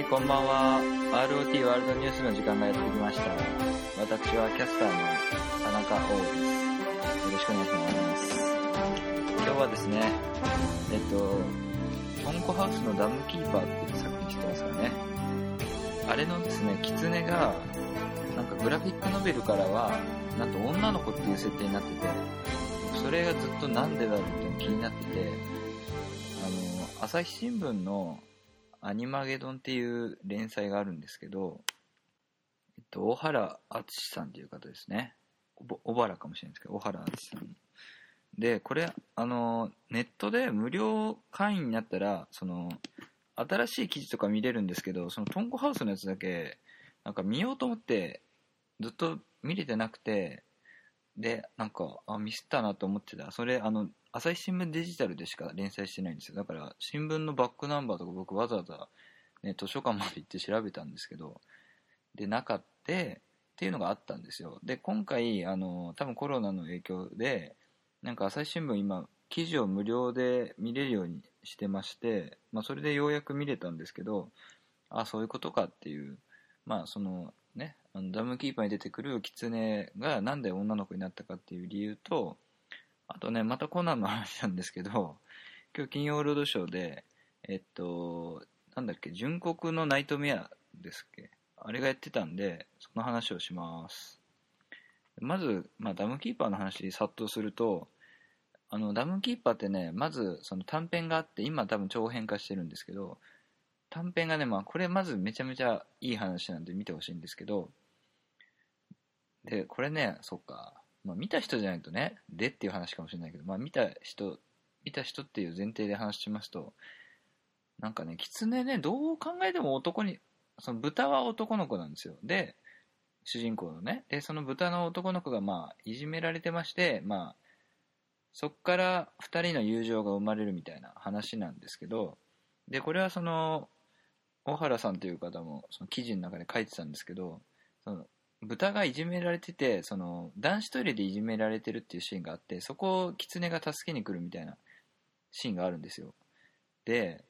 はい、こんばんは。ROT ワールドニュースの時間がやってきました。私はキャスターの田中王です。よろしくお願いします。今日はですね、えっと、トンコハウスのダムキーパーっていう作品知ってますかね。あれのですね、キツネが、なんかグラフィックノベルからは、なんと女の子っていう設定になってて、それがずっとなんでだろうって気になってて、あの、朝日新聞のアニマゲドンっていう連載があるんですけど、えっと、小原敦さんっていう方ですね。小原かもしれないですけど、小原敦さん。で、これ、あの、ネットで無料会員になったら、その、新しい記事とか見れるんですけど、そのトンコハウスのやつだけ、なんか見ようと思って、ずっと見れてなくて、で、なんか、あ、ミスったなと思ってた。それ、あの、朝日新聞デジタルでしか連載してないんですよ。だから、新聞のバックナンバーとか僕わざわざ、ね、図書館まで行って調べたんですけど、で、なかって、っていうのがあったんですよ。で、今回、あの、多分コロナの影響で、なんか朝日新聞今、記事を無料で見れるようにしてまして、まあ、それでようやく見れたんですけど、あ、そういうことかっていう、まあ、その、ね、あのダムキーパーに出てくるキツネがなんで女の子になったかっていう理由と、あとね、またコナンの話なんですけど、今日金曜ロードショーで、えっと、なんだっけ、純国のナイトメアですっけ？あれがやってたんで、その話をします。まず、まあ、ダムキーパーの話に殺到すると、あの、ダムキーパーってね、まずその短編があって、今多分長編化してるんですけど、短編がね、まあ、これまずめちゃめちゃいい話なんで見てほしいんですけど、で、これね、そっか、まあ、見た人じゃないとね、でっていう話かもしれないけど、まあ、見た人、見た人っていう前提で話しますと、なんかね、狐ね、どう考えても男に、その豚は男の子なんですよ。で、主人公のね、で、その豚の男の子がまあ、いじめられてまして、まあ、そっから二人の友情が生まれるみたいな話なんですけど、で、これはその、小原さんという方もその記事の中で書いてたんですけど、その豚がいじめられてて、その男子トイレでいじめられてるっていうシーンがあって、そこを狐が助けに来るみたいなシーンがあるんですよ。で、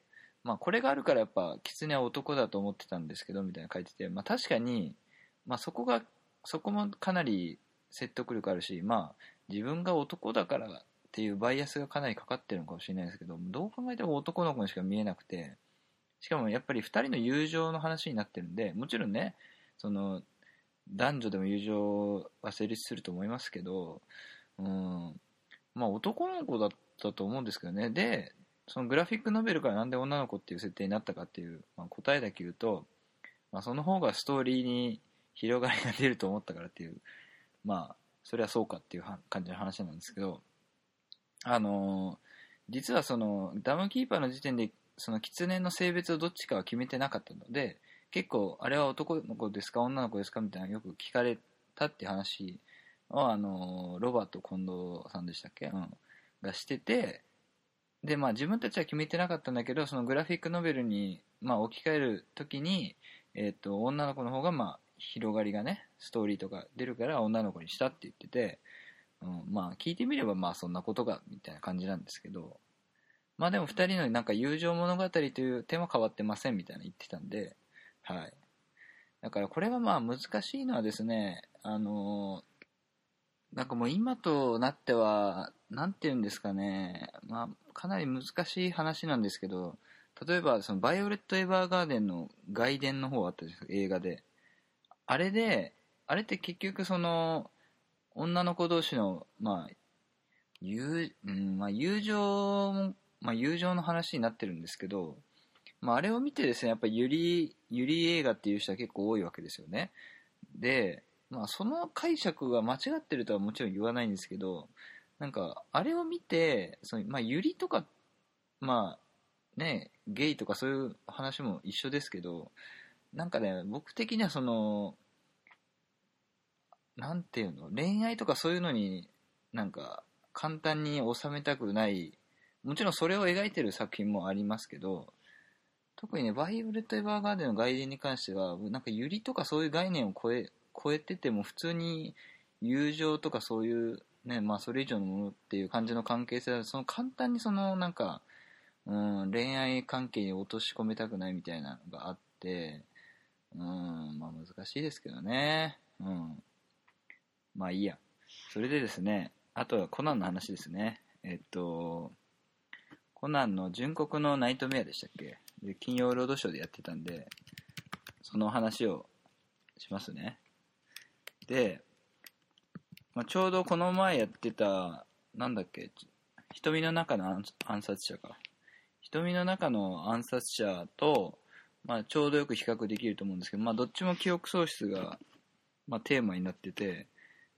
まあこれがあるからやっぱ狐は男だと思ってたんですけど、みたいな書いてて、まあ確かに、まあそこが、そこもかなり説得力あるし、まあ自分が男だからっていうバイアスがかなりかかってるのかもしれないですけど、どう考えても男の子にしか見えなくて、しかもやっぱり2人の友情の話になってるんで、もちろんね、その、男女でも友情は成立すると思いますけど、うん、まあ男の子だったと思うんですけどね。で、そのグラフィックノベルからなんで女の子っていう設定になったかっていう、まあ、答えだけ言うと、まあその方がストーリーに広がりが出ると思ったからっていう、まあ、それはそうかっていう感じの話なんですけど、あのー実はそのダムキーパーの時点でその狐の性別をどっちかは決めてなかったので結構あれは男の子ですか女の子ですかみたいなのよく聞かれたって話をあのロバート近藤さんでしたっけ、うん、がしててでまあ自分たちは決めてなかったんだけどそのグラフィックノベルに、まあ、置き換える時に、えー、と女の子の方がまあ広がりがねストーリーとか出るから女の子にしたって言っててうん、まあ聞いてみればまあそんなことがみたいな感じなんですけどまあでも2人のなんか友情物語という点は変わってませんみたいな言ってたんではい。だからこれはまあ難しいのはですねあのなんかもう今となってはなんて言うんですかねまあかなり難しい話なんですけど例えばそのバイオレット・エヴァーガーデンの外伝の方あったじゃないですか映画で。あれであれって結局その女の子同士の、まあ、友、うん、まあ、友情、まあ、友情の話になってるんですけど、まあ、あれを見てですね、やっぱりゆり、ゆり映画っていう人は結構多いわけですよね。で、まあ、その解釈が間違ってるとはもちろん言わないんですけど、なんか、あれを見て、そのまあ、ゆりとか、まあ、ね、ゲイとかそういう話も一緒ですけど、なんかね、僕的にはその、なんていうの恋愛とかそういうのになんか簡単に収めたくないもちろんそれを描いてる作品もありますけど特にねバイオレット・エヴァーガーデンの外伝に関してはなんかユリとかそういう概念を超え超えてても普通に友情とかそういうねまあそれ以上のものっていう感じの関係性はその簡単にそのなんか、うん、恋愛関係に落とし込めたくないみたいなのがあって、うん、まあ難しいですけどね。うん。まあいいや。それでですね、あとはコナンの話ですね。えっと、コナンの純国のナイトメアでしたっけ？で金曜ロードショーでやってたんで、その話をしますね。で、まあ、ちょうどこの前やってた、なんだっけ、瞳の中の暗殺者か。瞳の中の暗殺者と、まあ、ちょうどよく比較できると思うんですけど、まあ、どっちも記憶喪失が、まあ、テーマになってて、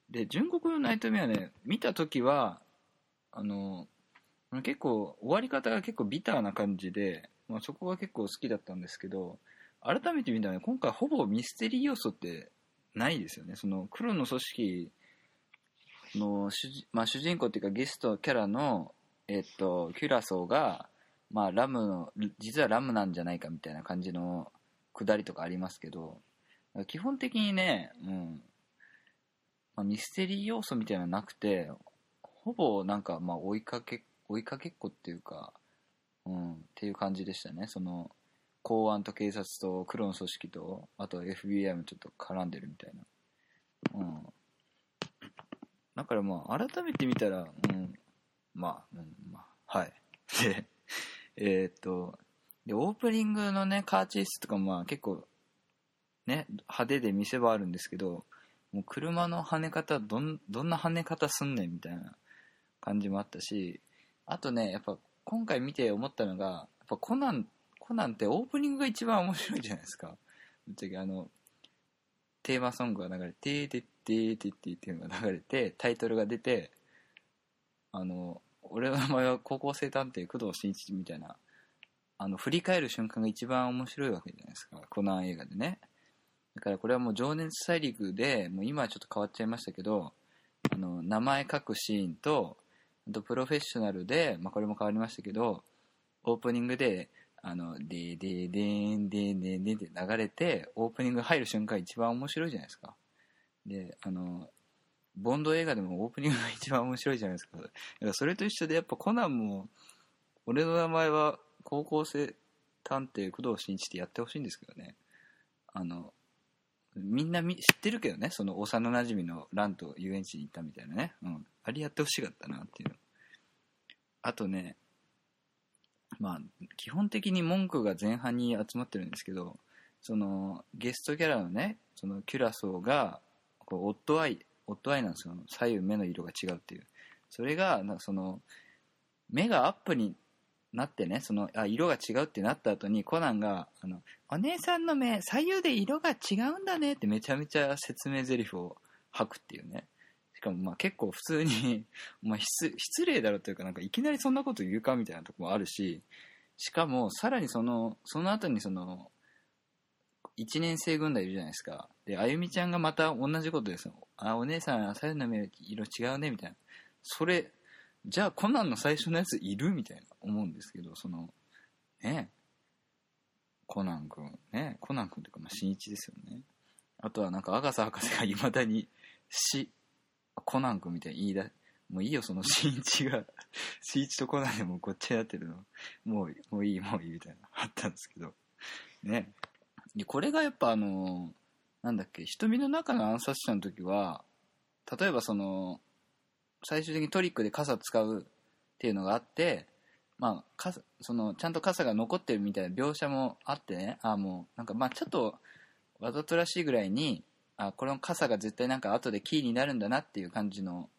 で、純国のナイトメアね、見たときは、あの、結構、終わり方が結構ビターな感じで、まあ、そこが結構好きだったんですけど、改めて見たらね、今回ほぼミステリー要素ってないですよね。その黒の組織の主,、まあ、主人公っていうかゲストキャラの、えっと、キュラソーが、まあ、ラムの、実はラムなんじゃないかみたいな感じのくだりとかありますけど、基本的にね、うん、まあ、ミステリー要素みたいなのなくて、ほぼなんか、まあ、追いかけっ、追いかけっこっていうか、うん、っていう感じでしたね。その、公安と警察と黒の組織と、あと FBI もちょっと絡んでるみたいな。うん。だからまあ、改めて見たら、うん、まあ、うん、まあ、はい。で、え、っと、で、オープニングのね、カーチェイスとかまあ結構、ね、派手で見せ場あるんですけど、もう車の跳ね方、どん、どんな跳ね方すんねんみたいな感じもあったし、あとね、やっぱ今回見て思ったのが、やっぱコナン、コナンってオープニングが一番面白いじゃないですか。ぶっちゃけあの、テーマソングが流れて、ててててっていうのが流れて、タイトルが出て、あの、俺の名前は高校生探偵工藤新一みたいな、あの、振り返る瞬間が一番面白いわけじゃないですか。コナン映画でね。だからこれはもう情熱大陸で、もう今はちょっと変わっちゃいましたけど、あの、名前書くシーンと、とプロフェッショナルで、まあこれも変わりましたけど、オープニングで、あの、でーでーでーんでーでーでーって流れて、オープニング入る瞬間一番面白いじゃないですか。で、あの、ボンド映画でもオープニングが一番面白いじゃないですか。だからそれと一緒でやっぱコナンも、俺の名前は高校生探偵工藤新一ってやってほしいんですけどね。あの、みんなみ知ってるけどね、その幼馴染の蘭と遊園地に行ったみたいなね。うん。あれやってほしかったなっていう。あとね、まあ、基本的に文句が前半に集まってるんですけど、その、ゲストキャラのね、そのキュラソーが、こう、オッドアイ、オッドアイなんですよ。左右目の色が違うっていう。それが、なその、目がアップになってね、その、あ、色が違うってなった後に、コナンが、あの、お姉さんの目、左右で色が違うんだねってめちゃめちゃ説明台詞を吐くっていうね。しかもまあ結構普通に まあ失失礼だろというか、なんかいきなりそんなこと言うかみたいなとこもあるし、しかもさらにその、その後にその、1年生軍団いるじゃないですか。で、あゆみちゃんがまた同じことですあ、お姉さん、左右の目色違うね、みたいな。それ、じゃあコナンの最初のやついるみたいな思うんですけど、その、ねコナン君、ねコナン君というか、まあ、新一ですよね。あとはなんか、アガサ博士がいまだに、し、コナン君みたいに言いだ、もういいよ、その新一が、新一とコナンでもごっちゃになってるの。もういい、もういい、もういいみたいな、あったんですけど。ね。で、これがやっぱあのなんだっけ、瞳の中の暗殺者の時は、例えばその、最終的にトリックで傘使うっていうのがあって、まあ、かそのちゃんと傘が残ってるみたいな描写もあってね。あもうなんかまあちょっとわざとらしいぐらいにあこの傘が絶対なんか後でキーになるんだなっていう感じの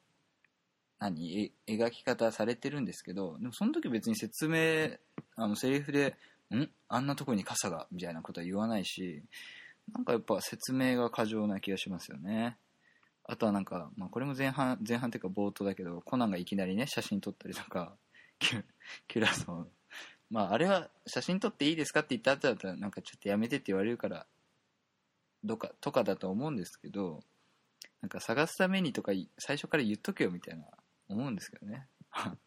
何描き方されてるんですけどでもその時別に説明あのセリフで「ん？あんなとこに傘が」みたいなことは言わないしなんかやっぱ説明が過剰な気がしますよね。あとはなんか、まあ、これも前半前半っていうか冒頭だけどコナンがいきなりね写真撮ったりとかキュキュラソン。まあ、あれは写真撮っていいですかって言った後だったら、なんかちょっとやめてって言われるから、どか、とかだと思うんですけど、なんか探すためにとか最初から言っとけよみたいな思うんですけどね。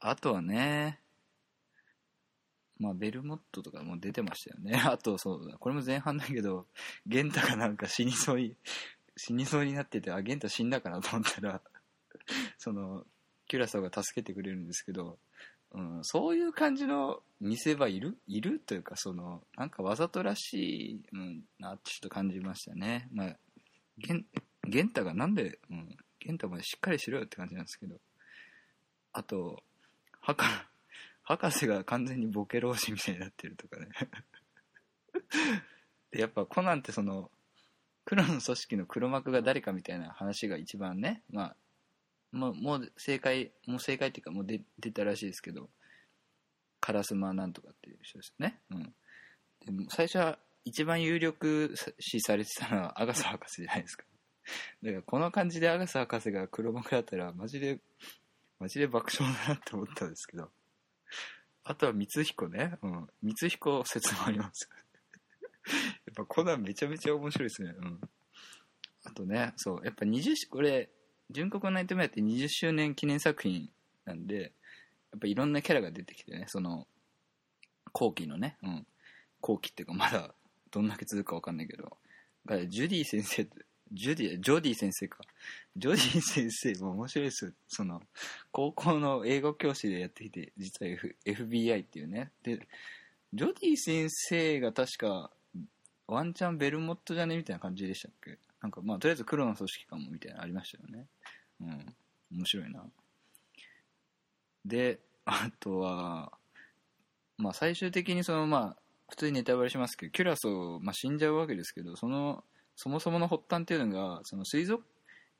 あとはね、まあ、ベルモットとかも出てましたよね。あと、そうだ、これも前半だけど、ゲンタがなんか死にそうに、死にそうになってて、あ、ゲンタ死んだかなと思ったら、その、キュラソーが助けてくれるんですけど、うん、そういう感じの見せ場いる？いるというか、その、なんかわざとらしい、うん、なってちょっと感じましたね。まあ、ゲン、ゲンタがなんで、うん、ゲンタまでしっかりしろよって感じなんですけど。あと、博、博士が完全にボケ老人みたいになってるとかね。で、やっぱコナンってその、黒の組織の黒幕が誰かみたいな話が一番ね、まあ、もう、もう正解、もう正解っていうかもう出出たらしいですけど、カラスマなんとかっていう人ですね。うん。でも最初は一番有力視されてたのはアガサ博士じゃないですか。だからこの感じでアガサ博士が黒幕だったらマジで、マジで爆笑だなって思ったんですけど。あとは光彦ね。うん。光彦説もあります。やっぱコナンめちゃめちゃ面白いですね。うん。あとね、そう、やっぱ20、これ、純国ナイトメアって20周年記念作品なんで、やっぱいろんなキャラが出てきてね、その、後期のね、うん。後期っていうかまだどんだけ続くかわかんないけど、ジュディ先生ジュディ、ジョディ先生か。ジョディ先生も面白いです。その、高校の英語教師でやってきて、実は、F、FBI っていうね。で、ジョディ先生が確か、ワンチャンベルモットじゃね？みたいな感じでしたっけ？なんかまあとりあえず黒の組織かもみたいなのありましたよね。うん。面白いな。であとはまあ最終的にそのまあ普通にネタバレしますけどキュラソー、まあ、死んじゃうわけですけどそのそもそもの発端っていうのがその水族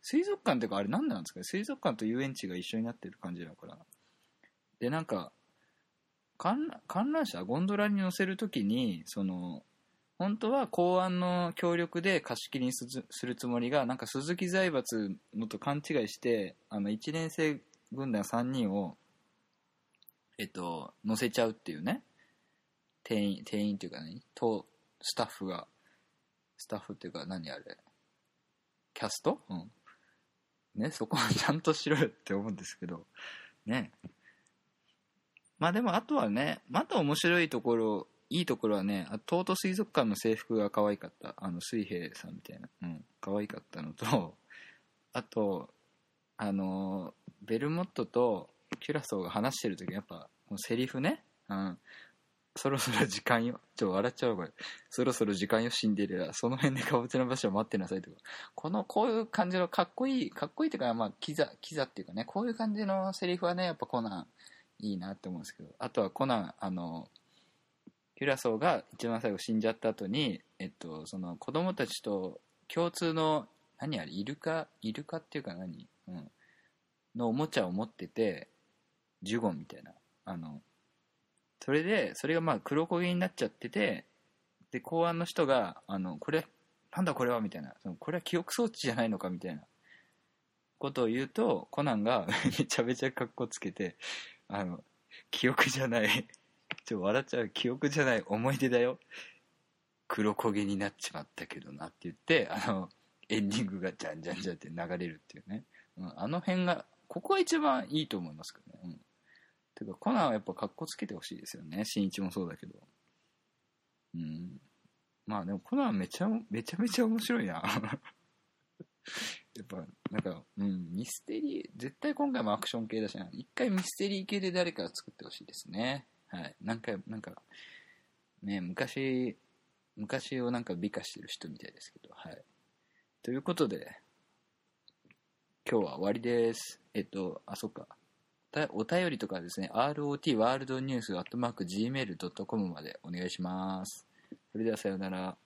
水族館っていうかあれ何なんですかね？水族館と遊園地が一緒になってる感じなのかな？でなんか観覧車？ゴンドラに乗せるときにその本当は公安の協力で貸し切りにするつもりがなんか鈴木財閥のと勘違いしてあの1年生軍団3人をえっと乗せちゃうっていうね。店員店員っていうか何？とスタッフがスタッフっていうか何あれ？キャスト？うん。ねそこはちゃんとしろよって思うんですけど。ね。まあでもあとはねまた面白いところいいところはね、東都水族館の制服が可愛かった。あの、水平さんみたいな。うん、可愛かったのと、あと、あの、ベルモットとキュラソーが話してる時やっぱ、もうセリフね、うん、そろそろ時間よ。ちょ、笑っちゃうこれ。そろそろ時間よ、シンデレラ。その辺でかぼちゃの場所を待ってなさいとか。この、こういう感じのかっこいい、かっこいいっていうか、まあ、キザ、キザっていうかね、こういう感じのセリフはね、やっぱコナン、いいなって思うんですけど。あとはコナン、あの、キュラソーが一番最後死んじゃった後に、えっと、その子供たちと共通の、何あれ、イルカ、イルカっていうか何？うん。のおもちゃを持ってて、ジュゴンみたいな。あの、それで、それがまあ黒焦げになっちゃってて、で、公安の人が、あの、これ、なんだこれはみたいな。そのこれは記憶装置じゃないのかみたいなことを言うと、コナンが めちゃめちゃカッコつけて、あの、記憶じゃないちょ、笑っちゃう。記憶じゃない思い出だよ。黒焦げになっちまったけどなって言って、あの、エンディングがじゃんじゃんじゃんって流れるっていうね。うん、あの辺が、ここが一番いいと思いますけどね。うん。てか、コナンはやっぱ格好つけてほしいですよね。新一もそうだけど。うん。まあでもコナンめちゃ、めちゃめちゃ面白いな。やっぱ、なんか、うん、ミステリー、絶対今回もアクション系だしな。一回ミステリー系で誰か作ってほしいですね。はい。何回、なんか、ね、昔、昔をなんか美化してる人みたいですけど、はい。ということで、今日は終わりです。えっと、あ、そっか。お便りとかですね、rot ワールドニュースアットマーク gmail.com までお願いします。それではさようなら。